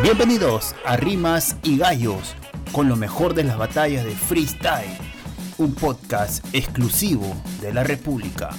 Bienvenidos a Rimas y Gallos, con lo mejor de las batallas de freestyle, un podcast exclusivo de la República.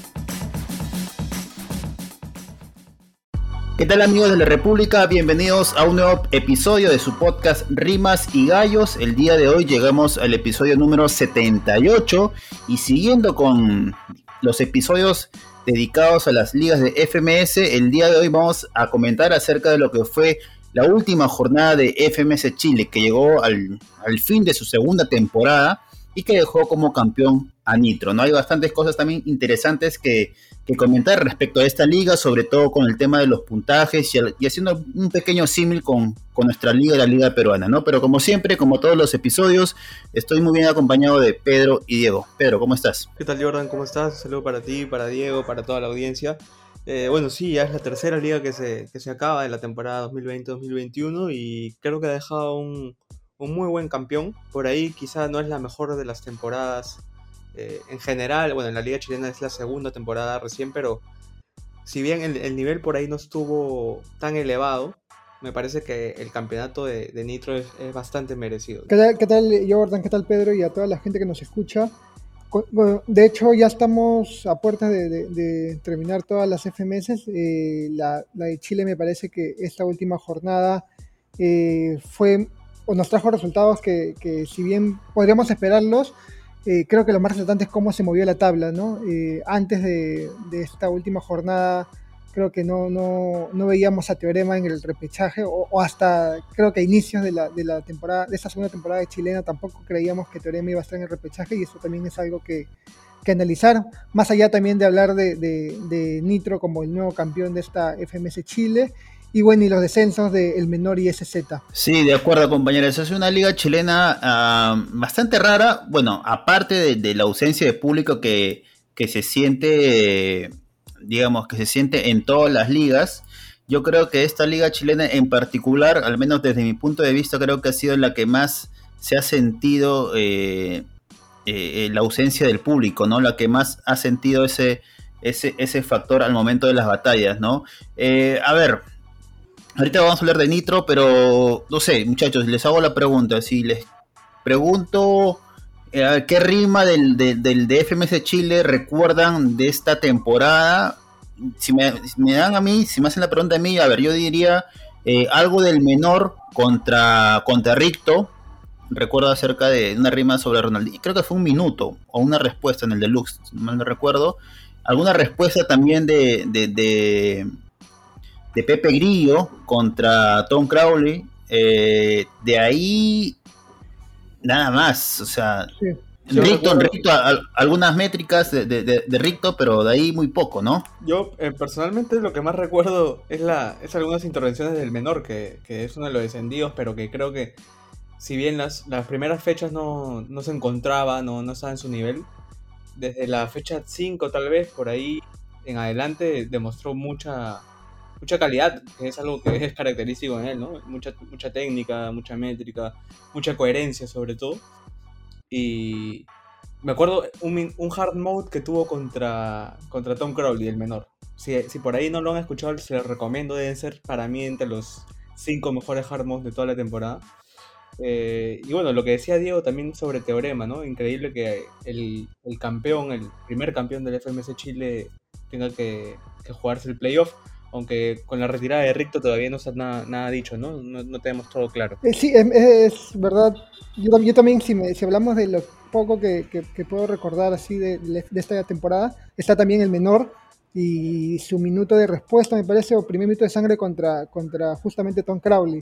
¿Qué tal amigos de la República? Bienvenidos a un nuevo episodio de su podcast Rimas y Gallos. El día de hoy llegamos al episodio número 78 y siguiendo con los episodios dedicados a las ligas de FMS, el día de hoy vamos a comentar acerca de lo que fue la última jornada de FMS Chile, que llegó al, fin de su segunda temporada y que dejó como campeón a Nitro. ¿no? Hay bastantes cosas también interesantes que, comentar respecto a esta liga, sobre todo con el tema de los puntajes y, haciendo un pequeño símil con, con, nuestra liga, la liga peruana. ¿no? Pero como siempre, como todos los episodios, estoy muy bien acompañado de Pedro y Diego. Pedro, ¿cómo estás? ¿Qué tal Jordan? ¿Cómo estás? Un saludo para ti, para Diego, para toda la audiencia. Eh, bueno, sí, ya es la tercera liga que se, que se acaba de la temporada 2020-2021 y creo que ha dejado un, un, muy buen campeón. Por ahí quizá no es la mejor de las temporadas eh, en general. Bueno, en la liga chilena es la segunda temporada recién, pero si bien el, nivel por ahí no estuvo tan elevado, me parece que el campeonato de, Nitro es, bastante merecido. ¿Qué tal, ¿Qué tal, Jordan? ¿Qué tal, Pedro? Y a toda la gente que nos escucha de hecho, ya estamos a puertas de, terminar todas las FMS. Eh, la, de Chile me parece que esta última jornada eh, fue o nos trajo resultados que, si bien podríamos esperarlos, eh, creo que lo más resaltante es cómo se movió la tabla. ¿no? antes de, esta última jornada creo que no, no, no, veíamos a Teorema en el repechaje o, hasta creo que a inicios de la, de la, temporada, de esta segunda temporada de chilena tampoco creíamos que Teorema iba a estar en el repechaje y eso también es algo que, que analizar, más allá también de hablar de, de, Nitro como el nuevo campeón de esta FMS Chile y bueno, y los descensos del el menor y SZ. Sí, de acuerdo, compañeros. Es una liga chilena ah, bastante rara. Bueno, aparte de, la ausencia de público que, que se siente digamos, que se siente en todas las ligas. Yo creo que esta liga chilena en particular, al menos desde mi punto de vista, creo que ha sido la que más se ha sentido eh, eh, la ausencia del público, ¿no? La que más ha sentido ese, ese, ese factor al momento de las batallas, ¿no? Eh, a ver, ahorita vamos a hablar de Nitro, pero no sé, muchachos, les hago la pregunta. Si les pregunto ¿Qué rima del, del, del DFMS Chile recuerdan de esta temporada? Si me, dan a mí, si me hacen la pregunta a mí, a ver, yo diría eh, algo del menor contra, contra Ricto. Recuerdo acerca de una rima sobre Ronaldinho. Creo que fue un minuto o una respuesta en el deluxe, mal no recuerdo. Alguna respuesta también de, de, de, Pepe Grillo contra Tom Crowley. Eh, de ahí Nada más, o sea, Ricto, algunas métricas de, de, Ricto, pero de ahí muy poco, ¿no? Yo eh, personalmente lo que más recuerdo es la es algunas intervenciones del menor, que, es uno de los descendidos, pero que creo que si bien las, las primeras fechas no, se encontraba, no, no estaba en su nivel, desde la fecha 5 tal vez, por ahí en adelante demostró mucha mucha calidad, que es algo que es característico en él, ¿no? Mucha, mucha técnica, mucha métrica, mucha coherencia sobre todo. Y me acuerdo un, un hard mode que tuvo contra, contra Tom Crowley, el menor. Si, si por ahí no lo han escuchado, se los recomiendo, deben ser para mí entre los cinco mejores hard modes de toda la temporada. Eh, y bueno, lo que decía Diego también sobre Teorema, ¿no? Increíble que el, el campeón, el primer campeón del FMS Chile tenga que, que jugarse el playoff aunque con la retirada de Ricto todavía no está nada, dicho, ¿no? ¿no? tenemos todo claro. Eh, sí, es, verdad. Yo, también, si, si hablamos de lo poco que, puedo recordar así de, esta temporada, está también el menor y su minuto de respuesta, me parece, o primer minuto de sangre contra, contra justamente Tom Crowley.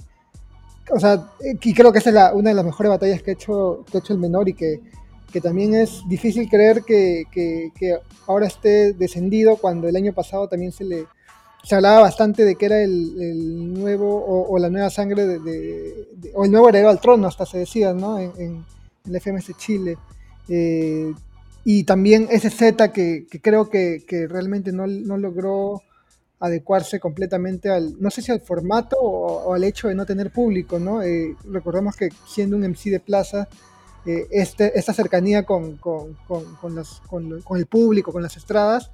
O sea, y creo que esa es una de las mejores batallas que ha hecho, que ha hecho el menor y que, que también es difícil creer que, que ahora esté descendido cuando el año pasado también se le se hablaba bastante de que era el, nuevo o, la nueva sangre de, o el nuevo heredero al trono, hasta se decía, ¿no? En, el FMS Chile. Eh, y también ese Z que, creo que, realmente no, logró adecuarse completamente al, no sé si al formato o, al hecho de no tener público, ¿no? Eh, recordemos que siendo un MC de plaza, eh, este, esta cercanía con, el público, con las estradas,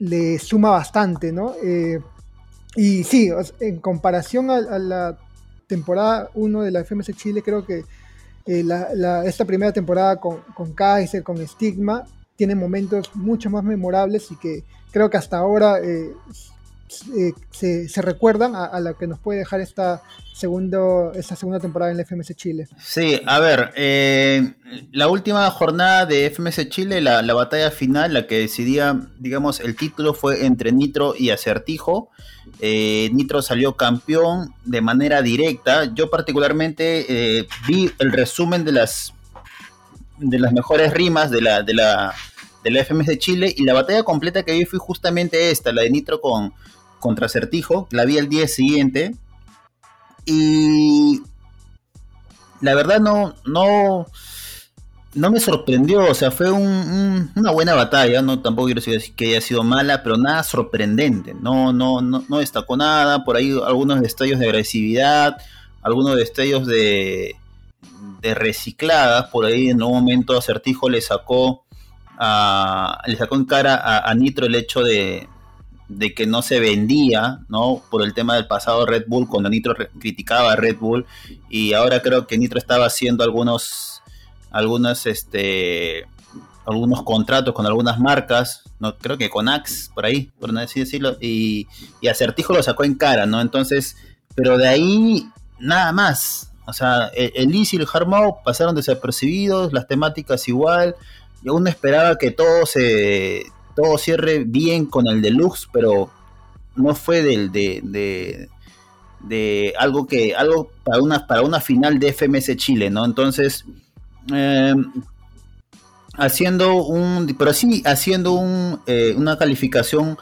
le suma bastante, ¿no? Eh, Y sí, en comparación a, la temporada 1 de la FMS Chile, creo que eh, esta primera temporada con, con Kaiser, con Stigma, tiene momentos mucho más memorables y que creo que hasta ahora eh, eh, se, recuerdan a, lo que nos puede dejar esta, segundo, esta segunda temporada en la FMS Chile. Sí, a ver, eh, la última jornada de FMS Chile, la, batalla final, la que decidía, digamos, el título fue entre Nitro y Acertijo. Nitro salió campeón de manera directa. Yo particularmente vi el resumen de las de las mejores rimas de la, de la de la FMS de Chile y la batalla completa que vi fue justamente esta, la de Nitro con contra Certijo, la vi el día siguiente y la verdad no, no, no me sorprendió, o sea, fue una buena batalla, no tampoco quiero decir que haya sido mala, pero nada sorprendente, no, no, no, no destacó nada, por ahí algunos destellos de agresividad, algunos destellos de, de recicladas, por ahí en un momento Acertijo le sacó le sacó en cara a, Nitro el hecho de, que no se vendía, ¿no? Por el tema del pasado Red Bull, cuando Nitro criticaba a Red Bull, y ahora creo que Nitro estaba haciendo algunos, algunos, este, algunos contratos con algunas marcas, no creo que con Axe, por ahí, por no decirlo, y, y Acertijo lo sacó en cara, ¿no? Entonces, pero de ahí nada más. O sea, el, el Easy y el Hard pasaron desapercibidos, las temáticas igual, yo aún esperaba que todo se todo cierre bien con el deluxe, pero no fue del de, de, algo que algo para una para una final de FMS Chile, ¿no? Entonces eh, haciendo un pero sí haciendo un, eh, una calificación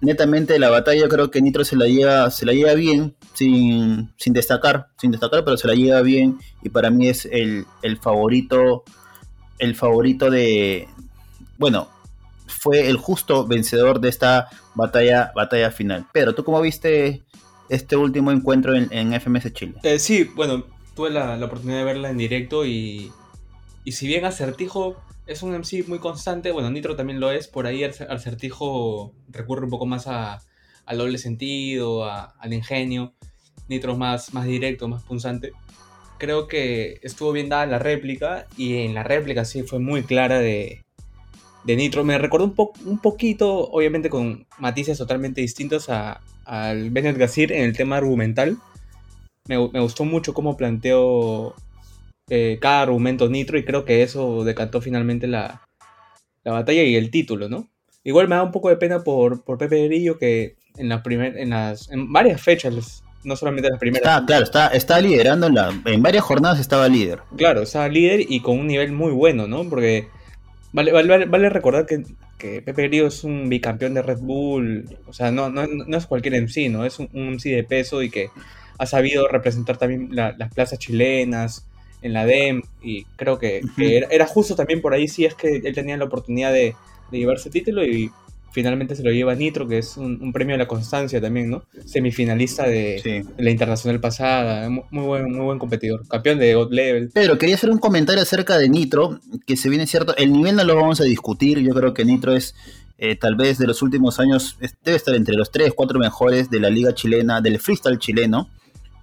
netamente de la batalla, creo que Nitro se la lleva se la lleva bien sin, sin destacar, sin destacar, pero se la lleva bien y para mí es el, el favorito el favorito de, bueno, fue el justo vencedor de esta batalla, batalla final. Pero ¿tú cómo viste este último encuentro en, FMS Chile? Eh, sí, bueno, tuve la, oportunidad de verla en directo y, y si bien Acertijo es un MC muy constante, bueno, Nitro también lo es, por ahí Acertijo recurre un poco más a, al doble sentido, al ingenio, Nitro es más, más directo, más punzante creo que estuvo bien dada la réplica y en la réplica sí fue muy clara de, de Nitro. Me recordó un, po un poquito, obviamente con matices totalmente distintos al Bennett Gassir en el tema argumental. Me, me gustó mucho cómo planteó eh, cada argumento Nitro y creo que eso decantó finalmente la, la, batalla y el título, ¿no? Igual me da un poco de pena por, por Pepe Grillo que en, la primer, en, las, en varias fechas no solamente las primeras. Está, claro, está, está liderando en, la, en varias jornadas estaba líder. Claro, estaba líder y con un nivel muy bueno, ¿no? Porque vale, vale, vale recordar que, que, Pepe Grillo es un bicampeón de Red Bull, o sea, no, no, no es cualquier MC, ¿no? Es un, MC de peso y que ha sabido representar también las plazas chilenas en la DEM y creo que, era, justo también por ahí si es que él tenía la oportunidad de, de llevarse título y finalmente se lo lleva Nitro, que es un, premio de la constancia también, ¿no? Semifinalista de, la internacional pasada, muy buen, muy buen competidor, campeón de God Level. Pero quería hacer un comentario acerca de Nitro, que se viene cierto, el nivel no lo vamos a discutir, yo creo que Nitro es eh, tal vez de los últimos años, debe estar entre los 3, 4 mejores de la liga chilena, del freestyle chileno.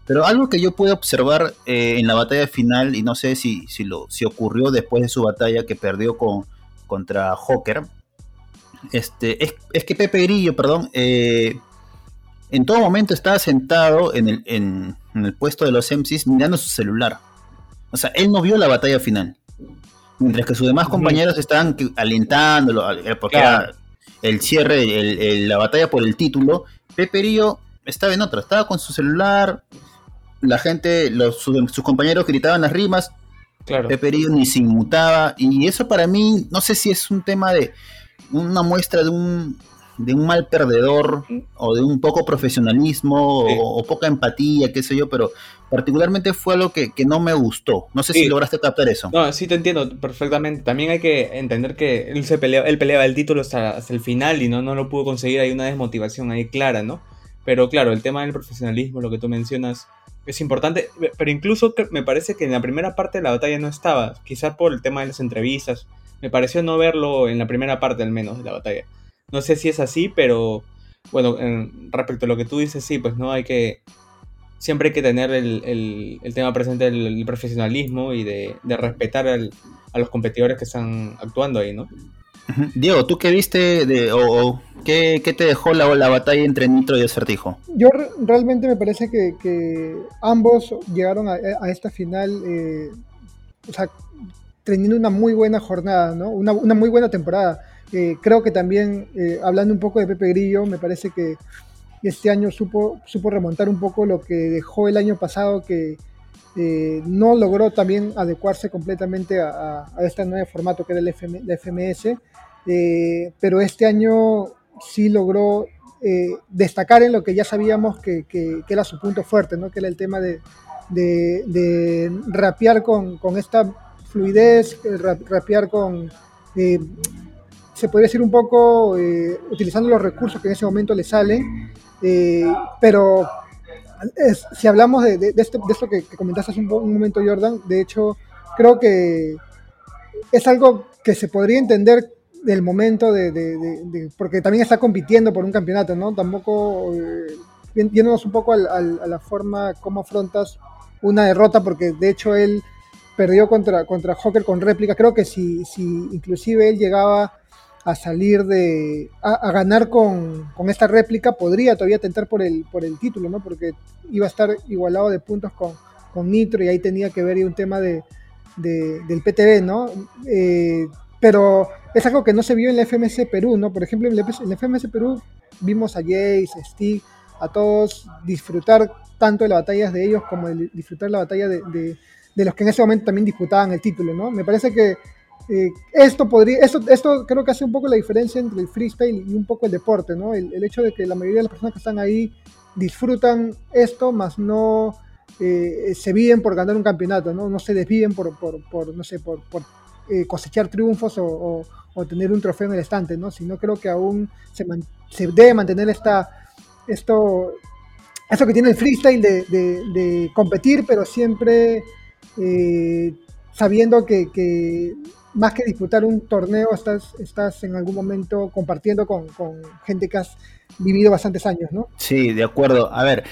Pero algo que yo pude observar eh, en la batalla final, y no sé si, si, lo, si ocurrió después de su batalla que perdió con, contra Joker, este, es, que Pepe Grillo, perdón, eh, en todo momento estaba sentado en el, en, el puesto de los MCs mirando su celular. O sea, él no vio la batalla final. Mientras que sus demás compañeros estaban alentándolo, porque era el cierre, la batalla por el título. Pepe Grillo estaba en otra, estaba con su celular. La gente, los, sus, compañeros gritaban las rimas. Claro. Pepe Grillo ni se inmutaba. Y eso para mí, no sé si es un tema de, una muestra de un, de un mal perdedor o de un poco profesionalismo o, poca empatía, qué sé yo, pero particularmente fue algo que, no me gustó. No sé si lograste captar eso. No, sí te entiendo perfectamente. También hay que entender que él, se peleaba, él peleaba el título hasta, hasta, el final y no, no lo pudo conseguir. Hay una desmotivación ahí clara, ¿no? Pero claro, el tema del profesionalismo, lo que tú mencionas, es importante. Pero incluso me parece que en la primera parte de la batalla no estaba. Quizás por el tema de las entrevistas me pareció no verlo en la primera parte al menos de la batalla. No sé si es así, pero bueno, respecto a lo que tú dices, sí, pues no hay que, siempre hay que tener el, tema presente del profesionalismo y de, respetar a los competidores que están actuando ahí, ¿no? Diego, ¿tú qué viste de, o, qué, te dejó la, la, batalla entre Nitro y Acertijo? Yo realmente me parece que, ambos llegaron a, esta final, eh, o sea, teniendo una muy buena jornada, ¿no? Una, muy buena temporada. Eh, creo que también, eh, hablando un poco de Pepe Grillo, me parece que este año supo, supo remontar un poco lo que dejó el año pasado, que no logró también adecuarse completamente a, este nuevo formato que era el FMS eh, pero este año sí logró eh, destacar en lo que ya sabíamos que, era su punto fuerte, ¿no? que era el tema de, de, rapear con, esta fluidez, rapear con, eh, se podría decir un poco, utilizando los recursos que en ese momento le salen, pero si hablamos de, esto, que, comentaste hace un, momento, Jordan, de hecho, creo que es algo que se podría entender del momento de, porque también está compitiendo por un campeonato, ¿no? Tampoco, eh, viéndonos un poco a la forma como afrontas una derrota, porque de hecho él perdió contra, contra con réplica, creo que si, si inclusive él llegaba a salir de, a, ganar con, esta réplica, podría todavía tentar por el, por el título, ¿no? Porque iba a estar igualado de puntos con, con Nitro y ahí tenía que ver un tema de, del PTB, ¿no? Eh, pero es algo que no se vio en la FMS Perú, ¿no? Por ejemplo, en la, FMS Perú vimos a Jace, a Steve, a todos disfrutar tanto de las batallas de ellos como de disfrutar la batalla de, los que en ese momento también disputaban el título, ¿no? Me parece que eh, esto podría, esto, esto creo que hace un poco la diferencia entre el freestyle y un poco el deporte, ¿no? El, hecho de que la mayoría de las personas que están ahí disfrutan esto, más no eh, se viven por ganar un campeonato, ¿no? No se desviven por, por, por no sé, por, eh, cosechar triunfos o, tener un trofeo en el estante, ¿no? Sino creo que aún se, debe mantener esta, esto, eso que tiene el freestyle de, competir, pero siempre eh, sabiendo que, más que disputar un torneo, estás, en algún momento compartiendo con, gente que has vivido bastantes años, ¿no? Sí, de acuerdo. A ver,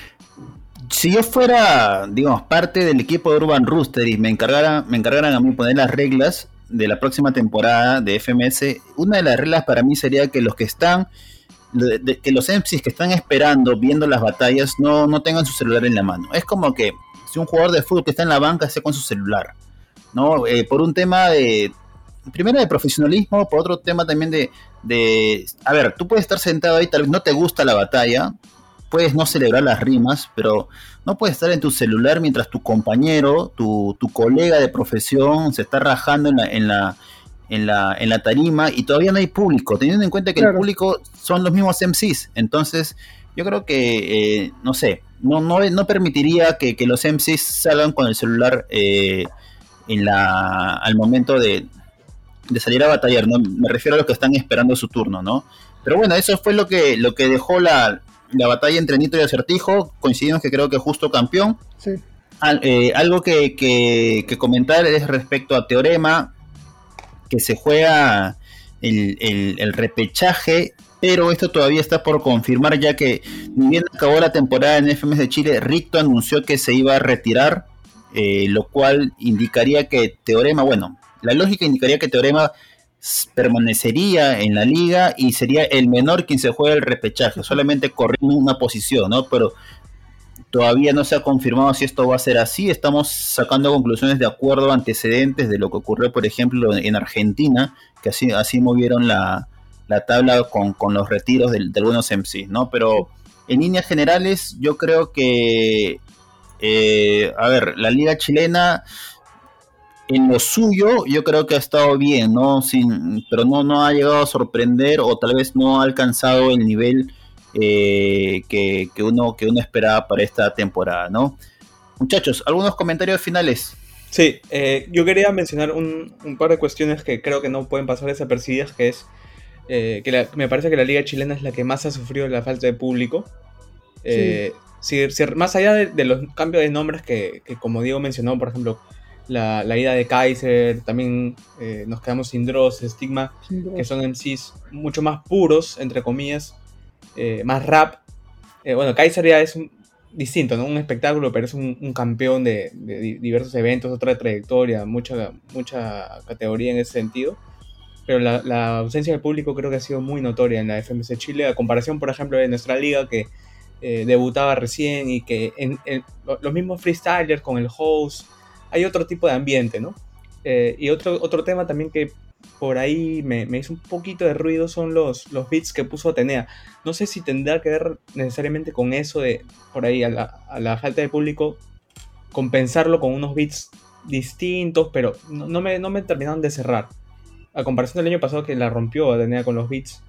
si yo fuera, digamos, parte del equipo de Urban Rooster y me encargara, me encargaran a mí poner las reglas, de la próxima temporada de FMS, una de las reglas para mí sería que los que están, que los MCs que están esperando, viendo las batallas, no tengan su celular en la mano. Es como que si un jugador de fútbol que está en la banca esté con su celular, ¿no? Eh, por un tema de, primero de profesionalismo, por otro tema también de, de, a ver, tú puedes estar sentado ahí, tal vez no te gusta la batalla, puedes no celebrar las rimas, pero no puedes estar en tu celular mientras tu compañero, tu, colega de profesión se está rajando en la, en la, en la, en la tarima y todavía no hay público, teniendo en cuenta que el público son los mismos MCs. Entonces, yo creo que, eh, no sé, no, no, no permitiría que, los MCs salgan con el celular eh, en la, al momento de, de salir a batallar, ¿no? Me refiero a los que están esperando su turno, ¿no? Pero bueno, eso fue lo que, lo que dejó la, la batalla entre Nitro y Acertijo, coincidimos que creo que justo campeón. Eh, algo que, comentar es respecto a Teorema, que se juega el, repechaje, pero esto todavía está por confirmar, ya que ni bien acabó la temporada en FMS de Chile, Ricto anunció que se iba a retirar, eh, lo cual indicaría que Teorema, bueno, la lógica indicaría que Teorema permanecería en la liga y sería el menor quien se juega el repechaje, solamente corriendo una posición, ¿no? Pero todavía no se ha confirmado si esto va a ser así, estamos sacando conclusiones de acuerdo a antecedentes de lo que ocurrió, por ejemplo, en Argentina, que así, así movieron la, tabla con, los retiros de, algunos MC, ¿no? Pero en líneas generales, yo creo que, eh, a ver, la liga chilena en lo suyo yo creo que ha estado bien, ¿no? Sin, pero no, no ha llegado a sorprender o tal vez no ha alcanzado el nivel eh, que, uno, que uno esperaba para esta temporada, ¿no? Muchachos, ¿algunos comentarios finales? Sí, eh, yo quería mencionar un, par de cuestiones que creo que no pueden pasar desapercibidas, que es eh, que me parece que la liga chilena es la que más ha sufrido la falta de público. más allá de, los cambios de nombres que, que, como Diego mencionó, por ejemplo, la, la ida de Kaiser, también eh, nos quedamos sin Dross, Stigma, que son MCs mucho más puros, entre comillas. eh, más rap. Eh, bueno, Kaiser ya es un, distinto, ¿no? Un espectáculo, pero es un, campeón de, diversos eventos, otra trayectoria, mucha, mucha categoría en ese sentido. Pero la, ausencia del público creo que ha sido muy notoria en la FMC Chile, a comparación, por ejemplo, de nuestra liga que eh, debutaba recién y que en, los mismos freestylers con el host, hay otro tipo de ambiente, ¿no? Eh, y otro, otro tema también que por ahí me, hizo un poquito de ruido son los, los beats que puso Atenea. No sé si tendrá que ver necesariamente con eso de, por ahí, a la, falta de público, compensarlo con unos beats distintos, pero no, me, no me terminaron de cerrar. A comparación del año pasado que la rompió Atenea con los beats,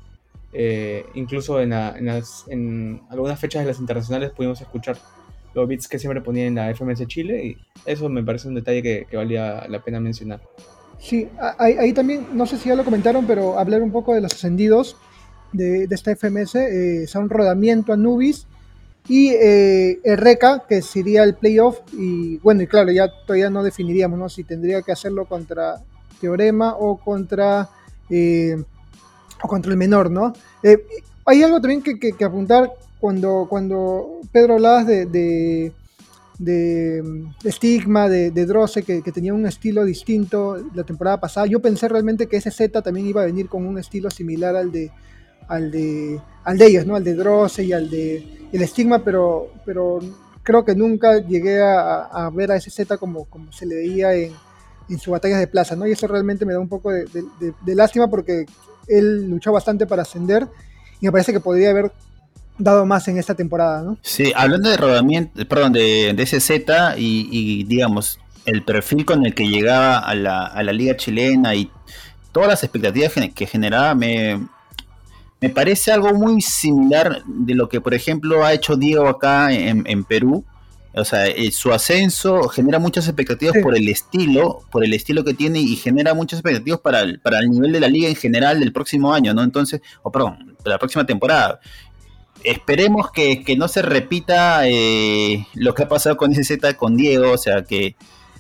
eh, incluso en, algunas fechas de las internacionales pudimos escuchar los beats que siempre ponía en la FMS Chile y eso me parece un detalle que, valía la pena mencionar. Sí, ahí, también, no sé si ya lo comentaron, pero hablar un poco de los ascendidos de, esta FMS. Eh, son Rodamiento, Anubis y eh, que sería el playoff. Y bueno, y claro, ya todavía no definiríamos ¿no? si tendría que hacerlo contra Teorema o contra, eh, o contra el menor, ¿no? Eh, hay algo también que, apuntar cuando, cuando Pedro hablabas de de, Stigma, de, de Drosse, que, tenía un estilo distinto la temporada pasada. Yo pensé realmente que ese Z también iba a venir con un estilo similar al de, al de, al de ellos, ¿no? Al de Drosse y al de el Stigma, pero, pero creo que nunca llegué a, ver a ese Z como, como se le veía en, en sus batallas de plaza, ¿no? Y eso realmente me da un poco de, lástima porque él luchó bastante para ascender y me parece que podría haber dado más en esta temporada, ¿no? Sí, hablando de rodamiento, perdón, de, de ese Z y, digamos, el perfil con el que llegaba a la, a la liga chilena y todas las expectativas que generaba, me, me parece algo muy similar de lo que, por ejemplo, ha hecho Diego acá en, Perú. O sea, eh, su ascenso genera muchas expectativas por el estilo, por el estilo que tiene y genera muchas expectativas para el, para el nivel de la liga en general del próximo año, ¿no? Entonces, o perdón, la próxima temporada esperemos que, no se repita eh, lo que ha pasado con ese Z con Diego, o sea, que,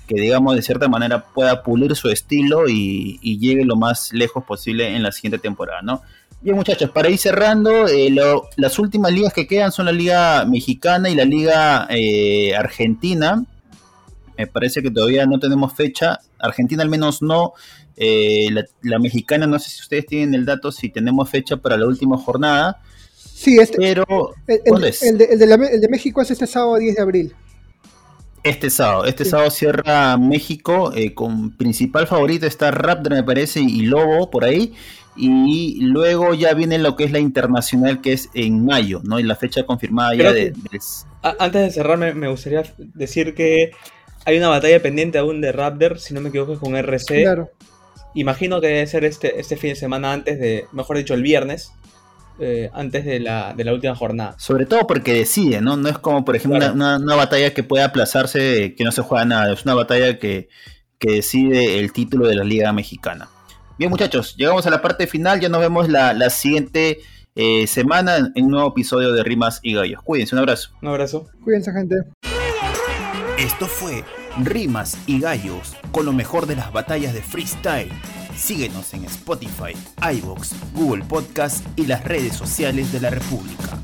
digamos de cierta manera pueda pulir su estilo y, llegue lo más lejos posible en la siguiente temporada, ¿no? Bien muchachos, para ir cerrando, eh, las últimas ligas que quedan son la Liga Mexicana y la Liga eh, Argentina. Me parece que todavía no tenemos fecha. Argentina al menos no. la, la, mexicana, no sé si ustedes tienen el dato, si tenemos fecha para la última jornada. Sí, este, pero el, de, México es este sábado 10 de abril. Este sábado, este sábado cierra México, eh, con principal favorito está Raptor me parece y Lobo por ahí, y luego ya viene lo que es la internacional que es en mayo, ¿no? Y la fecha confirmada ya de, Antes de cerrar me, gustaría decir que hay una batalla pendiente aún de Raptor, si no me equivoco con RC. Claro. Imagino que debe ser este, este fin de semana antes de, mejor dicho, el viernes, eh, antes de la, de la, última jornada. Sobre todo porque decide, ¿no? No es como, por ejemplo, una, batalla que puede aplazarse, que no se juega nada. Es una batalla que, decide el título de la Liga Mexicana. Bien, muchachos, llegamos a la parte final. Ya nos vemos la, siguiente eh, semana en un nuevo episodio de Rimas y Gallos. Cuídense, un abrazo. Un abrazo. Cuídense, gente. Esto fue Rimas y Gallos, con lo mejor de las batallas de freestyle Síguenos en Spotify, iVoox, Google Podcast y las redes sociales de la República.